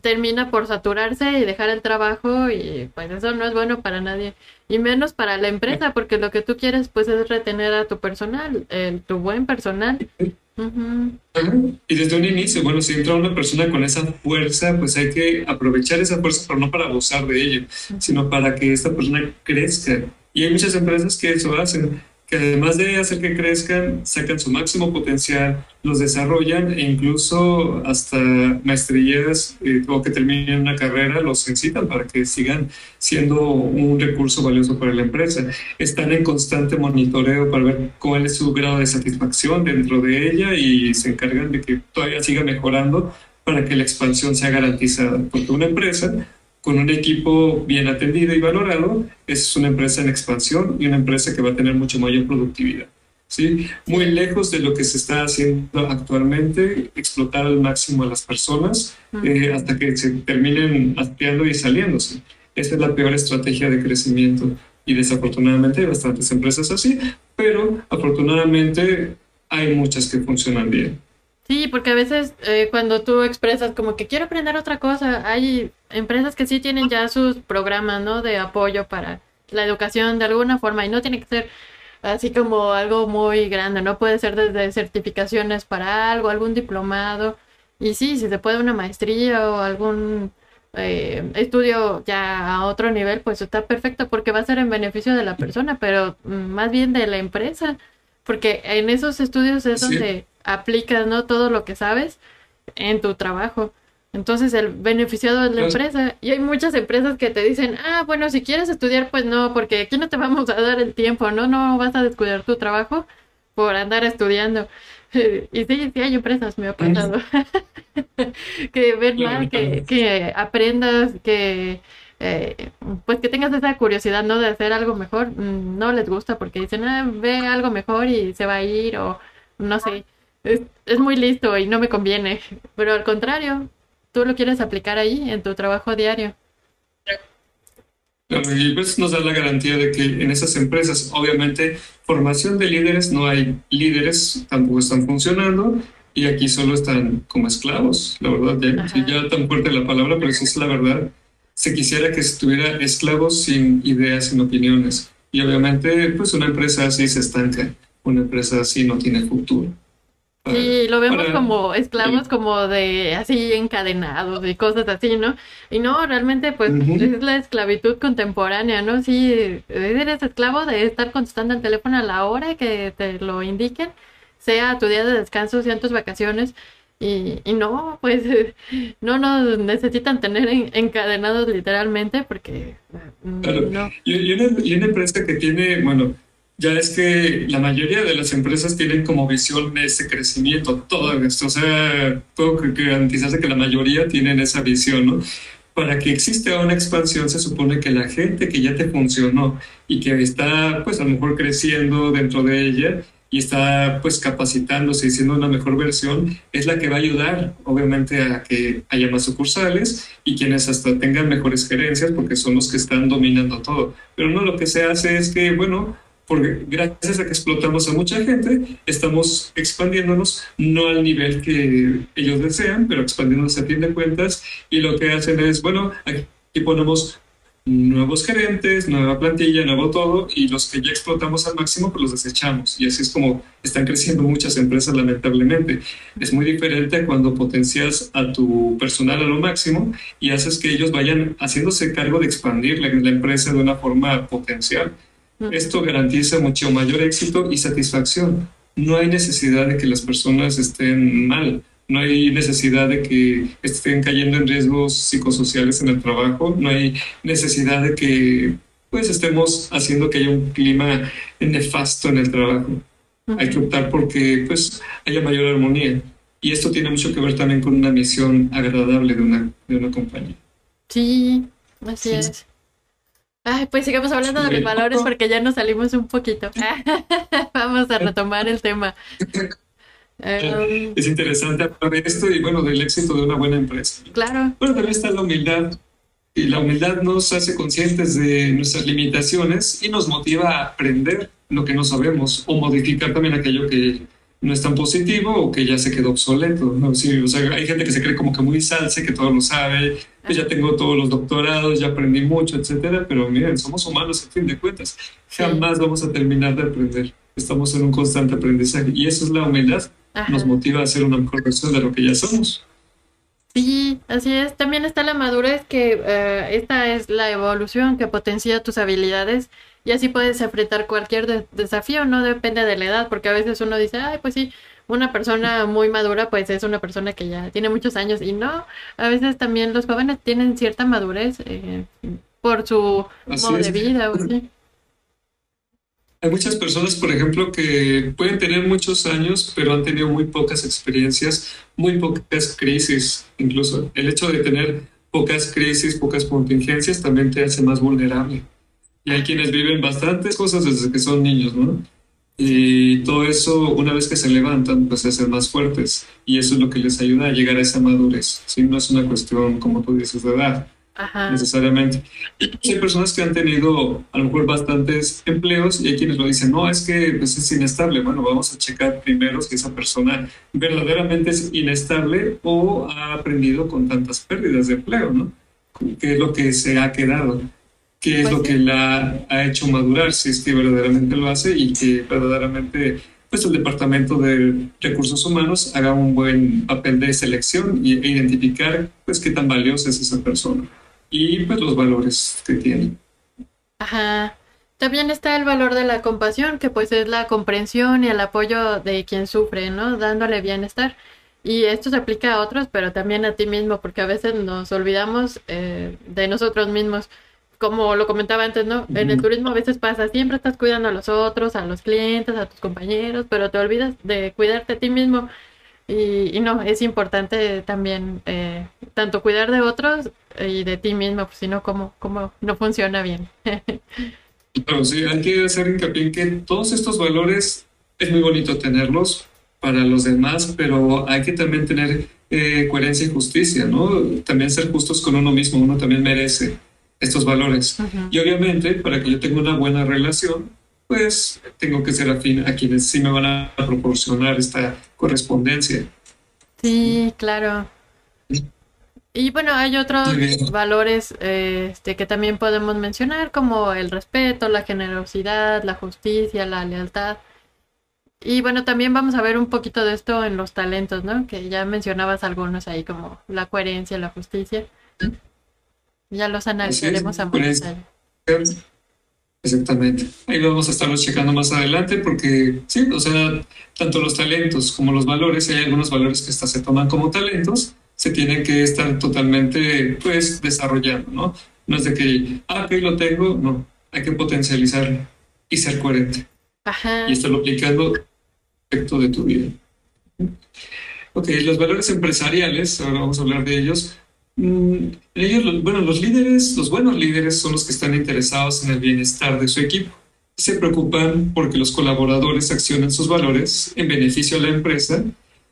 termina por saturarse y dejar el trabajo y pues eso no es bueno para nadie. Y menos para la empresa porque lo que tú quieres pues es retener a tu personal, tu buen personal y desde un inicio, bueno, si entra una persona con esa fuerza, pues hay que aprovechar esa fuerza, pero no para abusar de ella, sino para que esta persona crezca. Y hay muchas empresas que eso hacen que además de hacer que crezcan, sacan su máximo potencial, los desarrollan e incluso hasta maestrías eh, o que terminen una carrera los incitan para que sigan siendo un recurso valioso para la empresa. Están en constante monitoreo para ver cuál es su grado de satisfacción dentro de ella y se encargan de que todavía siga mejorando para que la expansión sea garantizada. Porque una empresa con un equipo bien atendido y valorado, es una empresa en expansión y una empresa que va a tener mucho mayor productividad. ¿sí? Muy lejos de lo que se está haciendo actualmente, explotar al máximo a las personas eh, hasta que se terminen hastiando y saliéndose. Esta es la peor estrategia de crecimiento y desafortunadamente hay bastantes empresas así, pero afortunadamente hay muchas que funcionan bien. Sí, porque a veces eh, cuando tú expresas como que quiero aprender otra cosa, hay empresas que sí tienen ya sus programas, ¿no? De apoyo para la educación de alguna forma y no tiene que ser así como algo muy grande, no puede ser desde certificaciones para algo, algún diplomado. Y sí, si se puede una maestría o algún eh, estudio ya a otro nivel, pues está perfecto porque va a ser en beneficio de la persona, pero mm, más bien de la empresa, porque en esos estudios es donde aplicas, ¿no? Todo lo que sabes en tu trabajo. Entonces el beneficiado es la empresa. Y hay muchas empresas que te dicen, ah, bueno, si quieres estudiar, pues no, porque aquí no te vamos a dar el tiempo, ¿no? No vas a descuidar tu trabajo por andar estudiando. Y sí, sí hay empresas, me ha pasado. que ven mal, que, que aprendas, que eh, pues que tengas esa curiosidad, ¿no? De hacer algo mejor, mm, no les gusta porque dicen, ah, ve algo mejor y se va a ir o no sé, es, es muy listo y no me conviene, pero al contrario, tú lo quieres aplicar ahí en tu trabajo diario. Y pues nos da la garantía de que en esas empresas, obviamente, formación de líderes, no hay líderes, tampoco están funcionando, y aquí solo están como esclavos, la verdad, ya, ya tan fuerte la palabra, pero esa es la verdad. Se quisiera que estuviera esclavos sin ideas, sin opiniones. Y obviamente, pues una empresa así se estanca, una empresa así no tiene futuro. Sí, lo vemos como esclavos, como de así encadenados y cosas así, ¿no? Y no, realmente pues es la esclavitud contemporánea, ¿no? Sí, eres esclavo de estar contestando el teléfono a la hora que te lo indiquen, sea tu día de descanso, sean tus vacaciones. Y, y no, pues no nos necesitan tener encadenados literalmente porque... No. Y, una, y una empresa que tiene, bueno, ya es que la mayoría de las empresas tienen como visión ese crecimiento, todo esto. O sea, puedo garantizarse que la mayoría tienen esa visión, ¿no? Para que exista una expansión se supone que la gente que ya te funcionó y que está pues a lo mejor creciendo dentro de ella y está pues capacitándose y siendo una mejor versión, es la que va a ayudar obviamente a que haya más sucursales y quienes hasta tengan mejores gerencias porque son los que están dominando todo. Pero no lo que se hace es que, bueno, porque gracias a que explotamos a mucha gente, estamos expandiéndonos, no al nivel que ellos desean, pero expandiéndonos a fin de cuentas, y lo que hacen es, bueno, aquí ponemos nuevos gerentes, nueva plantilla, nuevo todo, y los que ya explotamos al máximo, pues los desechamos. Y así es como están creciendo muchas empresas, lamentablemente. Es muy diferente cuando potencias a tu personal a lo máximo y haces que ellos vayan haciéndose cargo de expandir la, la empresa de una forma potencial. Esto garantiza mucho mayor éxito y satisfacción. No hay necesidad de que las personas estén mal, no hay necesidad de que estén cayendo en riesgos psicosociales en el trabajo, no hay necesidad de que pues estemos haciendo que haya un clima nefasto en el trabajo. Hay que optar porque pues haya mayor armonía. Y esto tiene mucho que ver también con una misión agradable de una, de una compañía. Sí, así es. Ay, pues sigamos hablando de los valores porque ya nos salimos un poquito. Vamos a retomar el tema. Em, es interesante hablar de esto y bueno, del éxito de una buena empresa. Claro. Bueno, también está la humildad. Y la humildad nos hace conscientes de nuestras limitaciones y nos motiva a aprender lo que no sabemos o modificar también aquello que no es tan positivo o que ya se quedó obsoleto. ¿no? Sí, o sea, hay gente que se cree como que muy salse, que todo lo sabe, pues ya tengo todos los doctorados, ya aprendí mucho, etcétera, pero miren, somos humanos a fin de cuentas. Jamás vamos a terminar de aprender. Estamos en un constante aprendizaje y eso es la humildad. Nos motiva a ser una mejor versión de lo que ya somos. Sí, así es. También está la madurez, que eh, esta es la evolución que potencia tus habilidades y así puedes enfrentar cualquier desafío, no depende de la edad, porque a veces uno dice, ay, pues sí, una persona muy madura pues es una persona que ya tiene muchos años y no, a veces también los jóvenes tienen cierta madurez eh, por su modo de vida o sí. Hay muchas personas, por ejemplo, que pueden tener muchos años, pero han tenido muy pocas experiencias, muy pocas crisis. Incluso el hecho de tener pocas crisis, pocas contingencias, también te hace más vulnerable. Y hay quienes viven bastantes cosas desde que son niños, ¿no? Y todo eso, una vez que se levantan, pues se hacen más fuertes. Y eso es lo que les ayuda a llegar a esa madurez. ¿sí? No es una cuestión, como tú dices, de edad, necesariamente. Y hay personas que han tenido a lo mejor bastantes empleos y hay quienes lo dicen, no, es que pues, es inestable. Bueno, vamos a checar primero si esa persona verdaderamente es inestable o ha aprendido con tantas pérdidas de empleo, ¿no? ¿Qué es lo que se ha quedado? qué es lo pues que la ha hecho madurar, si es que verdaderamente lo hace y que verdaderamente pues el Departamento de Recursos Humanos haga un buen papel de selección e identificar pues qué tan valiosa es esa persona y pues los valores que tiene. Ajá. También está el valor de la compasión, que pues es la comprensión y el apoyo de quien sufre, ¿no? Dándole bienestar. Y esto se aplica a otros, pero también a ti mismo, porque a veces nos olvidamos eh, de nosotros mismos como lo comentaba antes, ¿no? En el turismo a veces pasa, siempre estás cuidando a los otros, a los clientes, a tus compañeros, pero te olvidas de cuidarte a ti mismo. Y, y no, es importante también eh, tanto cuidar de otros y de ti mismo, pues si no, ¿cómo, cómo no funciona bien? Claro, sí, hay que hacer hincapié en que todos estos valores es muy bonito tenerlos para los demás, pero hay que también tener eh, coherencia y justicia, ¿no? También ser justos con uno mismo, uno también merece estos valores. Y obviamente, para que yo tenga una buena relación, pues tengo que ser afín a quienes sí me van a proporcionar esta correspondencia. Sí, claro. Y bueno, hay otros valores eh, este, que también podemos mencionar, como el respeto, la generosidad, la justicia, la lealtad. Y bueno, también vamos a ver un poquito de esto en los talentos, ¿no? Que ya mencionabas algunos ahí, como la coherencia, la justicia. Ya los analizaremos a más coherencia. detalle. Exactamente. Ahí lo vamos a estarlos checando más adelante porque sí, o sea, tanto los talentos como los valores, hay algunos valores que hasta se toman como talentos, se tienen que estar totalmente, pues, desarrollando, ¿no? No es de que, ah, ok, lo tengo, no, hay que potencializarlo y ser coherente Ajá. y estarlo aplicando respecto de tu vida. Ok, los valores empresariales, ahora vamos a hablar de ellos. Mm, ellos, los- bueno, los líderes, los buenos líderes son los que están interesados en el bienestar de su equipo. Se preocupan porque los colaboradores accionen sus valores en beneficio de la empresa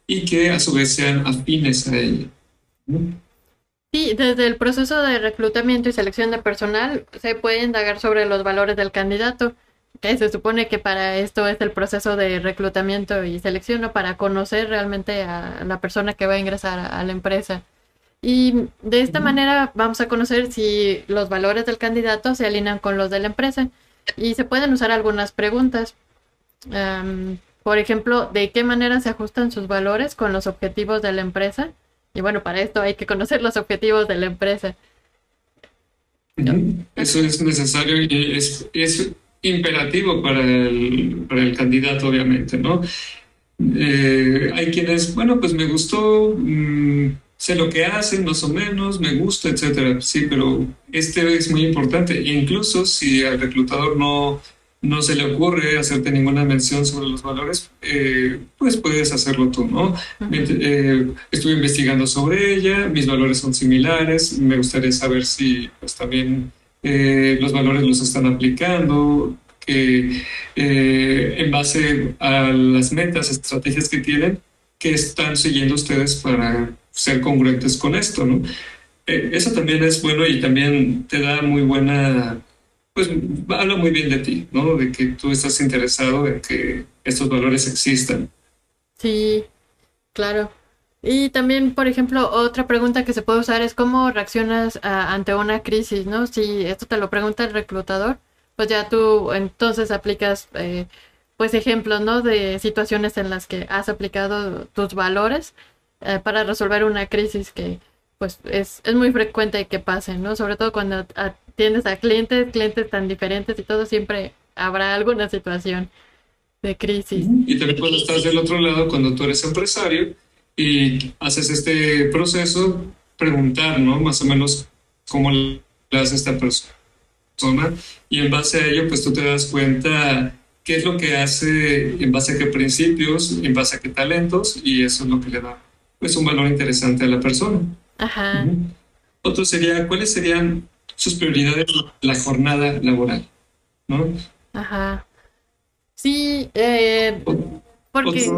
y que a su vez sean afines a ella. Sí, desde el proceso de reclutamiento y selección de personal se puede indagar sobre los valores del candidato, que se supone que para esto es el proceso de reclutamiento y selección, ¿no? Para conocer realmente a la persona que va a ingresar a la empresa. Y de esta manera vamos a conocer si los valores del candidato se alinean con los de la empresa. Y se pueden usar algunas preguntas. Am, por ejemplo, ¿de qué manera se ajustan sus valores con los objetivos de la empresa? Y bueno, para esto hay que conocer los objetivos de la empresa. Eso es necesario y es, es imperativo para el, para el candidato, obviamente, ¿no? Eh, hay quienes, bueno, pues me gustó, mm, sé lo que hacen más o menos, me gusta, etcétera. Sí, pero este es muy importante. E incluso si al reclutador no, no se le ocurre hacerte ninguna mención sobre los valores, eh, pues puedes hacerlo tú, ¿no? Eh, estuve investigando sobre ella, mis valores son similares, me gustaría saber si pues también eh, los valores los están aplicando, que eh, en base a las metas, estrategias que tienen, que están siguiendo ustedes para ser congruentes con esto, ¿no? Eh, eso también es bueno y también te da muy buena, pues habla muy bien de ti, ¿no? De que tú estás interesado en que estos valores existan. Sí, claro. Y también, por ejemplo, otra pregunta que se puede usar es cómo reaccionas a- ante una crisis, ¿no? Si esto te lo pregunta el reclutador, pues ya tú entonces aplicas, eh, pues ejemplos, ¿no? De situaciones en las que has aplicado tus valores eh, para resolver una crisis que, pues, es, es muy frecuente que pase, ¿no? Sobre todo cuando atiendes a clientes, clientes tan diferentes y todo, siempre habrá alguna situación de crisis. Y también cuando estás del otro lado, cuando tú eres empresario y haces este proceso, preguntar, ¿no? Más o menos cómo le hace esta persona. Y en base a ello, pues tú te das cuenta qué es lo que hace, en base a qué principios, en base a qué talentos, y eso es lo que le da, pues, un valor interesante a la persona. Ajá. Otro sería, ¿cuáles serían sus prioridades la jornada laboral? ¿No? Ajá. Sí, eh, porque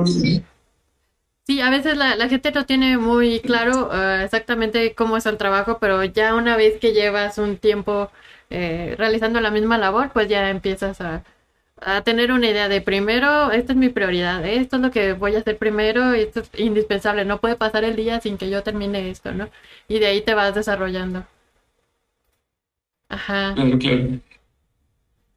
sí, a veces la, la gente no tiene muy claro eh, exactamente cómo es el trabajo, pero ya una vez que llevas un tiempo eh, realizando la misma labor, pues ya empiezas a, a tener una idea de primero, esta es mi prioridad, esto es lo que voy a hacer primero, esto es indispensable, no puede pasar el día sin que yo termine esto, ¿no? Y de ahí te vas desarrollando. Ajá. Claro, claro.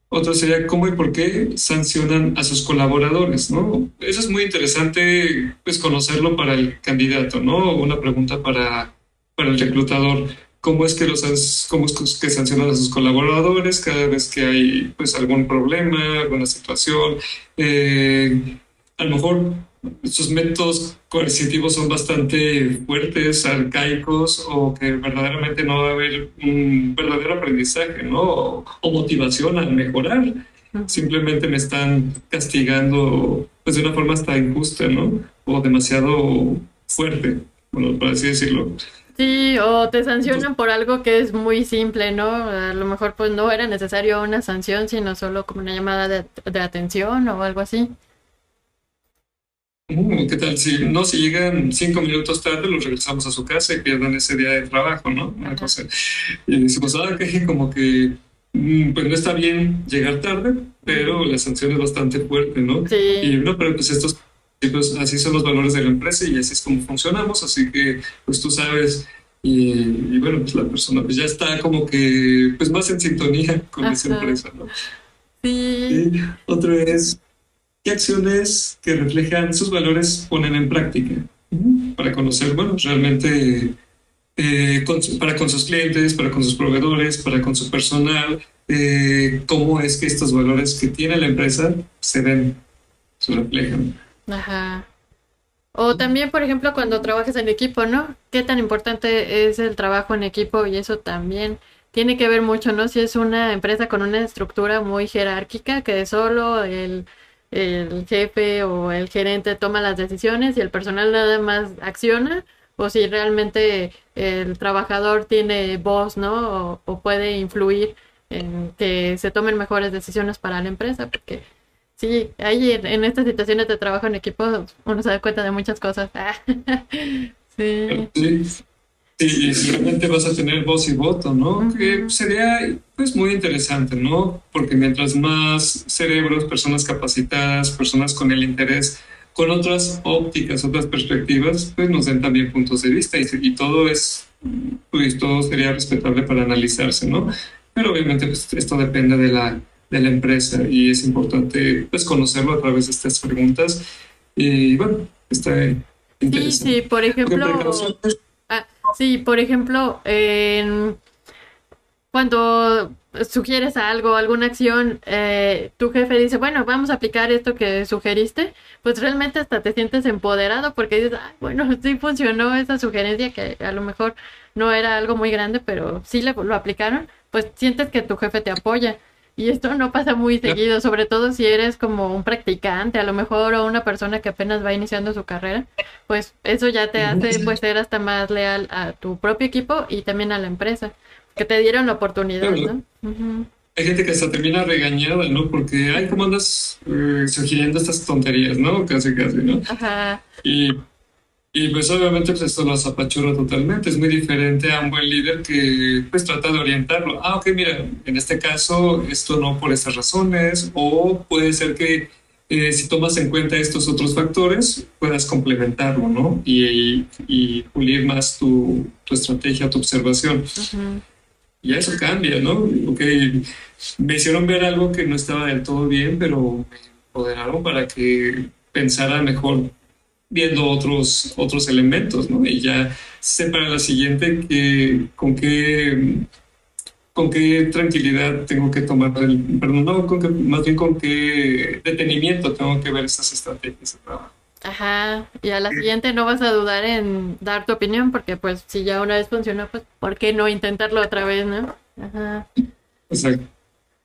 Otro sería cómo y por qué sancionan a sus colaboradores, ¿no? Eso es muy interesante, pues, conocerlo para el candidato, ¿no? Una pregunta para, para el reclutador. ¿Cómo es que los cómo es que sancionan a sus colaboradores cada vez que hay, pues, algún problema, alguna situación? Eh, a lo mejor sus métodos coercitivos son bastante fuertes, arcaicos, o que verdaderamente no va a haber un verdadero aprendizaje, ¿no? O, o motivación a mejorar. Simplemente me están castigando pues de una forma hasta injusta, ¿no? O demasiado fuerte, bueno, por así decirlo. Sí, o te sancionan por algo que es muy simple, ¿no? A lo mejor pues no era necesario una sanción, sino solo como una llamada de, de atención o algo así. Uh, ¿Qué tal? Si no, si llegan cinco minutos tarde, los regresamos a su casa y pierden ese día de trabajo, ¿no? Una cosa. Y decimos, ah, que como que, mm, pues no está bien llegar tarde, pero la sanción es bastante fuerte, ¿no? Y Sí, no, pero pues estos, pues, así son los valores de la empresa y así es como funcionamos, así que, pues tú sabes, y, y bueno, pues la persona pues ya está como que, pues más en sintonía con esa empresa, ¿no? sí, Y otro es, ¿qué acciones que reflejan sus valores ponen en práctica? Para conocer, bueno, realmente eh, con para con sus clientes, para con sus proveedores, para con su personal, eh, cómo es que estos valores que tiene la empresa se ven, se reflejan. Ajá. O también, por ejemplo, cuando trabajas en equipo, ¿no? ¿Qué tan importante es el trabajo en equipo? Y eso también tiene que ver mucho, ¿no? Si es una empresa con una estructura muy jerárquica, que solo el, el jefe o el gerente toma las decisiones y el personal nada más acciona, o si realmente el trabajador tiene voz, ¿no? O, o puede influir en que se tomen mejores decisiones para la empresa, porque Sí, ahí en, en estas situaciones de trabajo en equipo uno se da cuenta de muchas cosas. Ah, Sí, Sí, sí, y si realmente vas a tener voz y voto, ¿no? Que sería pues muy interesante, ¿no? Porque mientras más cerebros, personas capacitadas, personas con el interés, con otras ópticas, otras perspectivas, pues nos den también puntos de vista y, y todo es, pues todo sería respetable para analizarse, ¿no? Pero obviamente pues, esto depende de la, de la empresa y es importante pues conocerlo a través de estas preguntas y bueno, está Sí, interesante. sí, por ejemplo, ah, sí, por ejemplo, cuando sugieres algo, alguna acción, eh, tu jefe dice, bueno, vamos a aplicar esto que sugeriste, pues realmente hasta te sientes empoderado porque dices, "Ay, bueno, sí funcionó esa sugerencia que a lo mejor no era algo muy grande, pero sí le- lo aplicaron, pues sientes que tu jefe te apoya. Y esto no pasa muy seguido, sobre todo si eres como un practicante, a lo mejor, o una persona que apenas va iniciando su carrera, pues eso ya te hace pues ser hasta más leal a tu propio equipo y también a la empresa, que te dieron la oportunidad. ¿no? Hay gente que hasta termina regañada, ¿no? Porque, ay, ¿cómo andas eh, sugiriendo estas tonterías, ¿no? Casi, casi, ¿no? Ajá, Y, y pues obviamente pues esto los apachurra totalmente. Es muy diferente a un buen líder que pues trata de orientarlo. Ah, ok, mira, en este caso esto no por estas razones o puede ser que eh, si tomas en cuenta estos otros factores puedas complementarlo, ¿no? Y, y pulir más tu, tu estrategia, tu observación. Y eso cambia, ¿no? Ok, me hicieron ver algo que no estaba del todo bien, pero me empoderaron para que pensara mejor viendo otros, otros elementos, ¿no? Y ya sé para la siguiente que, con qué, con qué tranquilidad tengo que tomar el, perdón, no, con qué, más bien con qué detenimiento tengo que ver esas estrategias de trabajo. Ajá, y a la siguiente no vas a dudar en dar tu opinión porque pues si ya una vez funcionó, pues ¿por qué no intentarlo otra vez, no? Ajá, Exacto.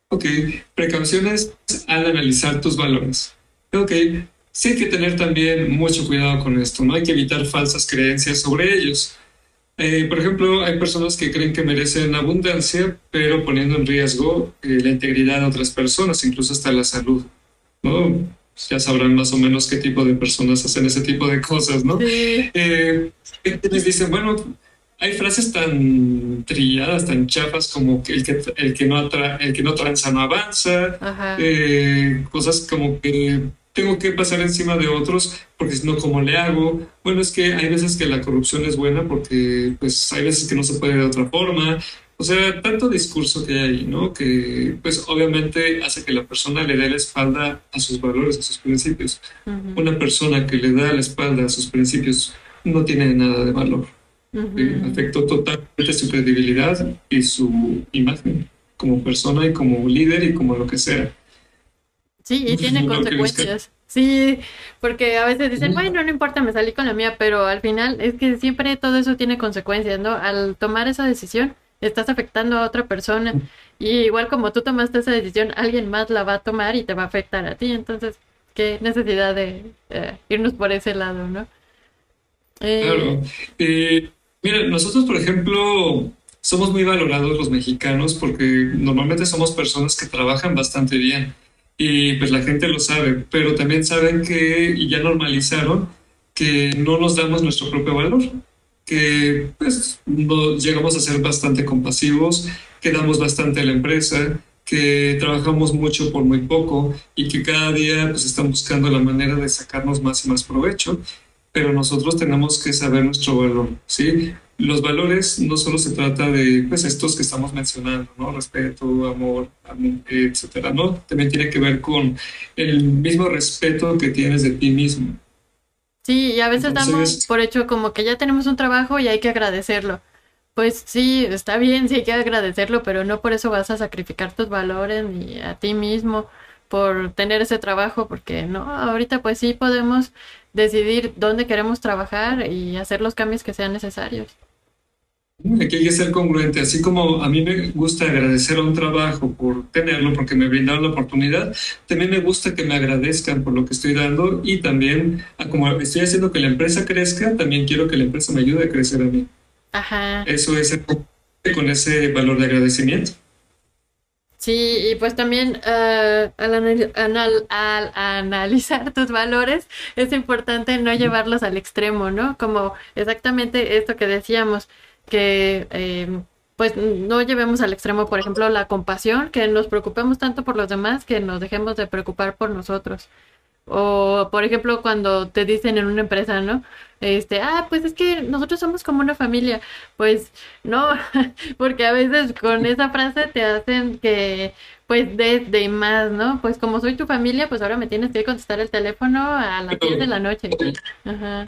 Ok, precauciones al analizar tus valores. Ok, sí hay que tener también mucho cuidado con esto, ¿no? Hay que evitar falsas creencias sobre ellos. Eh, por ejemplo, hay personas que creen que merecen abundancia, pero poniendo en riesgo eh, la integridad de otras personas, incluso hasta la salud, ¿no? Ya sabrán más o menos qué tipo de personas hacen ese tipo de cosas, ¿no? sí, Eh, quienes dicen, bueno, hay frases tan trilladas, tan chafas como que el que, el que, no, atra- el que no tranza no avanza, eh, cosas como que tengo que pasar encima de otros porque si no, ¿cómo le hago? Bueno, es que hay veces que la corrupción es buena porque pues hay veces que no se puede de otra forma. O sea, tanto discurso que hay ahí, ¿no? Que pues obviamente hace que la persona le dé la espalda a sus valores, a sus principios. Una persona que le da la espalda a sus principios no tiene nada de valor. Eh, Afectó totalmente su credibilidad y su imagen como persona y como líder y como lo que sea. Sí, y tiene No crees que- consecuencias. Sí, porque a veces dicen, bueno, no importa, me salí con la mía, pero al final es que siempre todo eso tiene consecuencias, ¿no? Al tomar esa decisión, estás afectando a otra persona. Y igual como tú tomaste esa decisión, alguien más la va a tomar y te va a afectar a ti. Entonces, qué necesidad de eh, irnos por ese lado, ¿no? Eh, claro. Eh, mira, nosotros, por ejemplo, somos muy valorados los mexicanos porque normalmente somos personas que trabajan bastante bien y pues la gente lo sabe, pero también saben que, y ya normalizaron, que no nos damos nuestro propio valor, que pues llegamos a ser bastante compasivos, que damos bastante a la empresa, que trabajamos mucho por muy poco y que cada día pues están buscando la manera de sacarnos más y más provecho, pero nosotros tenemos que saber nuestro valor, ¿sí? Los valores no solo se trata de pues estos que estamos mencionando, ¿no? Respeto, amor, etcétera, ¿no? También tiene que ver con el mismo respeto que tienes de ti mismo. Sí, y a veces damos por hecho como que ya tenemos un trabajo y hay que agradecerlo. Pues sí, está bien, sí hay que agradecerlo, pero no por eso vas a sacrificar tus valores ni a ti mismo por tener ese trabajo, porque no, ahorita pues sí podemos decidir dónde queremos trabajar y hacer los cambios que sean necesarios. Aquí hay que ser congruente, así como a mí me gusta agradecer a un trabajo por tenerlo, porque me brindaron la oportunidad, también me gusta que me agradezcan por lo que estoy dando y también, como estoy haciendo que la empresa crezca, también quiero que la empresa me ayude a crecer a mí. Ajá. Eso es con ese valor de agradecimiento. Sí, y pues también uh, al, al, analizar tus valores es importante no llevarlos al extremo, ¿no? Como exactamente esto que decíamos, que eh, pues no llevemos al extremo, por ejemplo, la compasión, que nos preocupemos tanto por los demás que nos dejemos de preocupar por nosotros. O, por ejemplo, cuando te dicen en una empresa, ¿no? Este, ah, pues es que nosotros somos como una familia. Pues no, porque a veces con esa frase te hacen que, pues, de, de más, ¿no? Pues como soy tu familia, pues ahora me tienes que contestar el teléfono a las 10 de la noche. Ajá.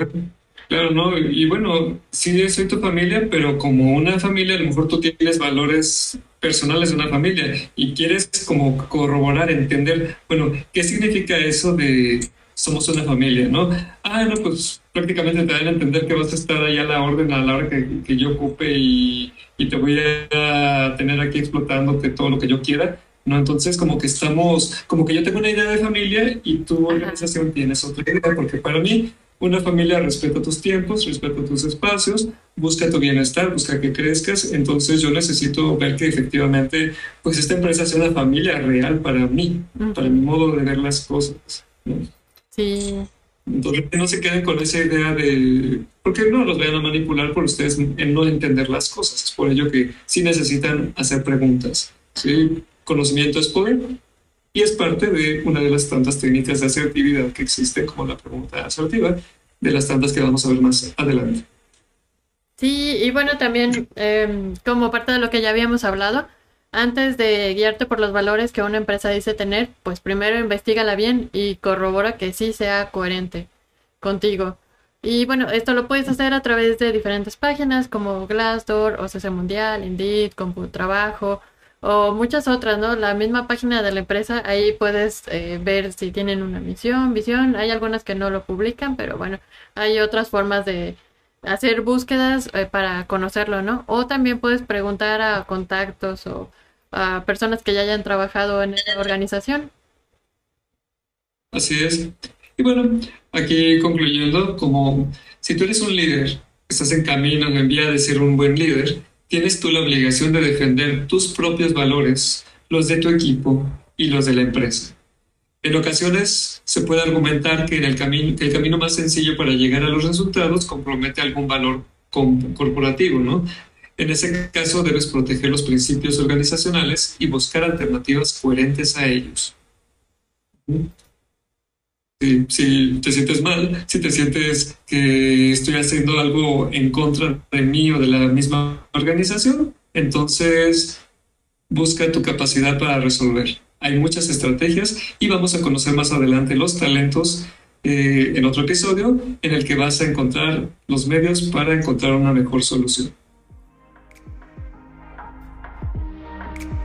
Claro, ¿no? Y bueno, sí soy tu familia, pero como una familia, a lo mejor tú tienes valores personales de una familia y quieres como corroborar, entender, bueno, ¿qué significa eso de somos una familia, ¿no? Ah, no, pues prácticamente te dan a entender que vas a estar ahí a la orden a la hora que, que yo ocupe y, y, te voy a tener aquí explotándote todo lo que yo quiera. ¿no? Entonces, como que estamos, como que yo tengo una idea de familia y tu organización tienes otra idea, porque para mí una familia respeta tus tiempos, respeta tus espacios, busca tu bienestar, busca que crezcas. Entonces yo necesito ver que efectivamente, pues esta empresa sea una familia real para mí, para mi modo de ver las cosas. Sí. Entonces no se queden con esa idea de, porque no los vayan a manipular por ustedes en no entender las cosas. Es por ello que sí necesitan hacer preguntas. ¿sí? Conocimiento es poder y es parte de una de las tantas técnicas de asertividad que existen, como la pregunta asertiva, de las tantas que vamos a ver más adelante. Sí, y bueno, también em, como parte de lo que ya habíamos hablado, antes de guiarte por los valores que una empresa dice tener, pues primero investigala bien y corrobora que sí sea coherente contigo. Y bueno, esto lo puedes hacer a través de diferentes páginas como Glassdoor, OCC Mundial, Indeed, CompuTrabajo, o muchas otras, ¿no? La misma página de la empresa, ahí puedes eh, ver si tienen una misión, visión, hay algunas que no lo publican, pero bueno, hay otras formas de hacer búsquedas eh, para conocerlo, ¿no? O también puedes preguntar a contactos o a personas que ya hayan trabajado en esa organización. Así es. Y bueno, aquí concluyendo, como si tú eres un líder, estás en camino, en vía de ser un buen líder, tienes tú la obligación de defender tus propios valores, los de tu equipo y los de la empresa. En ocasiones se puede argumentar que, el, camino, el camino más sencillo para llegar a los resultados compromete algún valor corporativo, ¿no? En ese caso debes proteger los principios organizacionales y buscar alternativas coherentes a ellos. Si, te sientes mal, si te sientes que estoy haciendo algo en contra de mí o de la misma organización, entonces busca tu capacidad para resolver. Hay muchas estrategias y vamos a conocer más adelante los talentos eh, en otro episodio en el que vas a encontrar los medios para encontrar una mejor solución.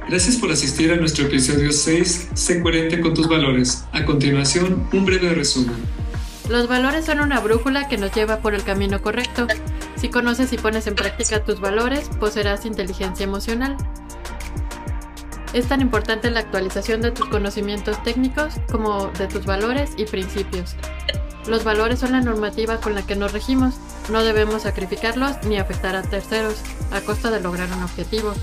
Gracias por asistir a nuestro episodio 6, Sé coherente con tus valores. A continuación, un breve resumen. Los valores son una brújula que nos lleva por el camino correcto. Si conoces y pones en práctica tus valores, poseerás inteligencia emocional. Es tan importante la actualización de tus conocimientos técnicos como de tus valores y principios. Los valores son la normativa con la que nos regimos. No debemos sacrificarlos ni afectar a terceros a costa de lograr un objetivo.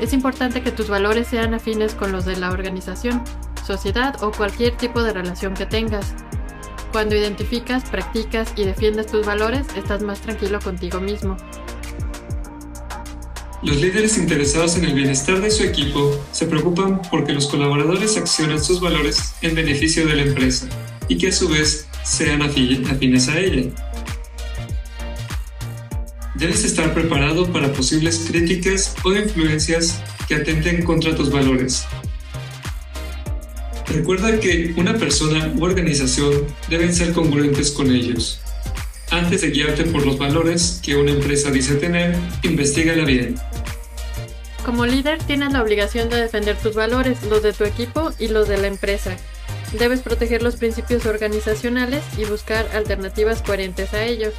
Es importante que tus valores sean afines con los de la organización, sociedad o cualquier tipo de relación que tengas. Cuando identificas, practicas y defiendes tus valores, estás más tranquilo contigo mismo. Los líderes interesados en el bienestar de su equipo se preocupan porque los colaboradores accionen sus valores en beneficio de la empresa y que a su vez sean afines a ella. Debes estar preparado para posibles críticas o influencias que atenten contra tus valores. Recuerda que una persona u organización deben ser congruentes con ellos. Antes de guiarte por los valores que una empresa dice tener, investigala bien. Como líder tienes la obligación de defender tus valores, los de tu equipo y los de la empresa. Debes proteger los principios organizacionales y buscar alternativas coherentes a ellos.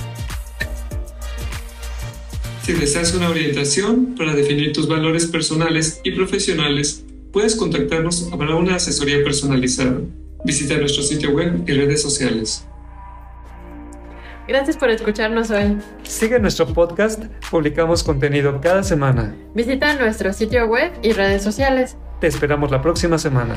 Si deseas una orientación para definir tus valores personales y profesionales, puedes contactarnos para una asesoría personalizada. Visita nuestro sitio web y redes sociales. Gracias por escucharnos hoy. Sigue nuestro podcast, publicamos contenido cada semana. Visita nuestro sitio web y redes sociales. Te esperamos la próxima semana.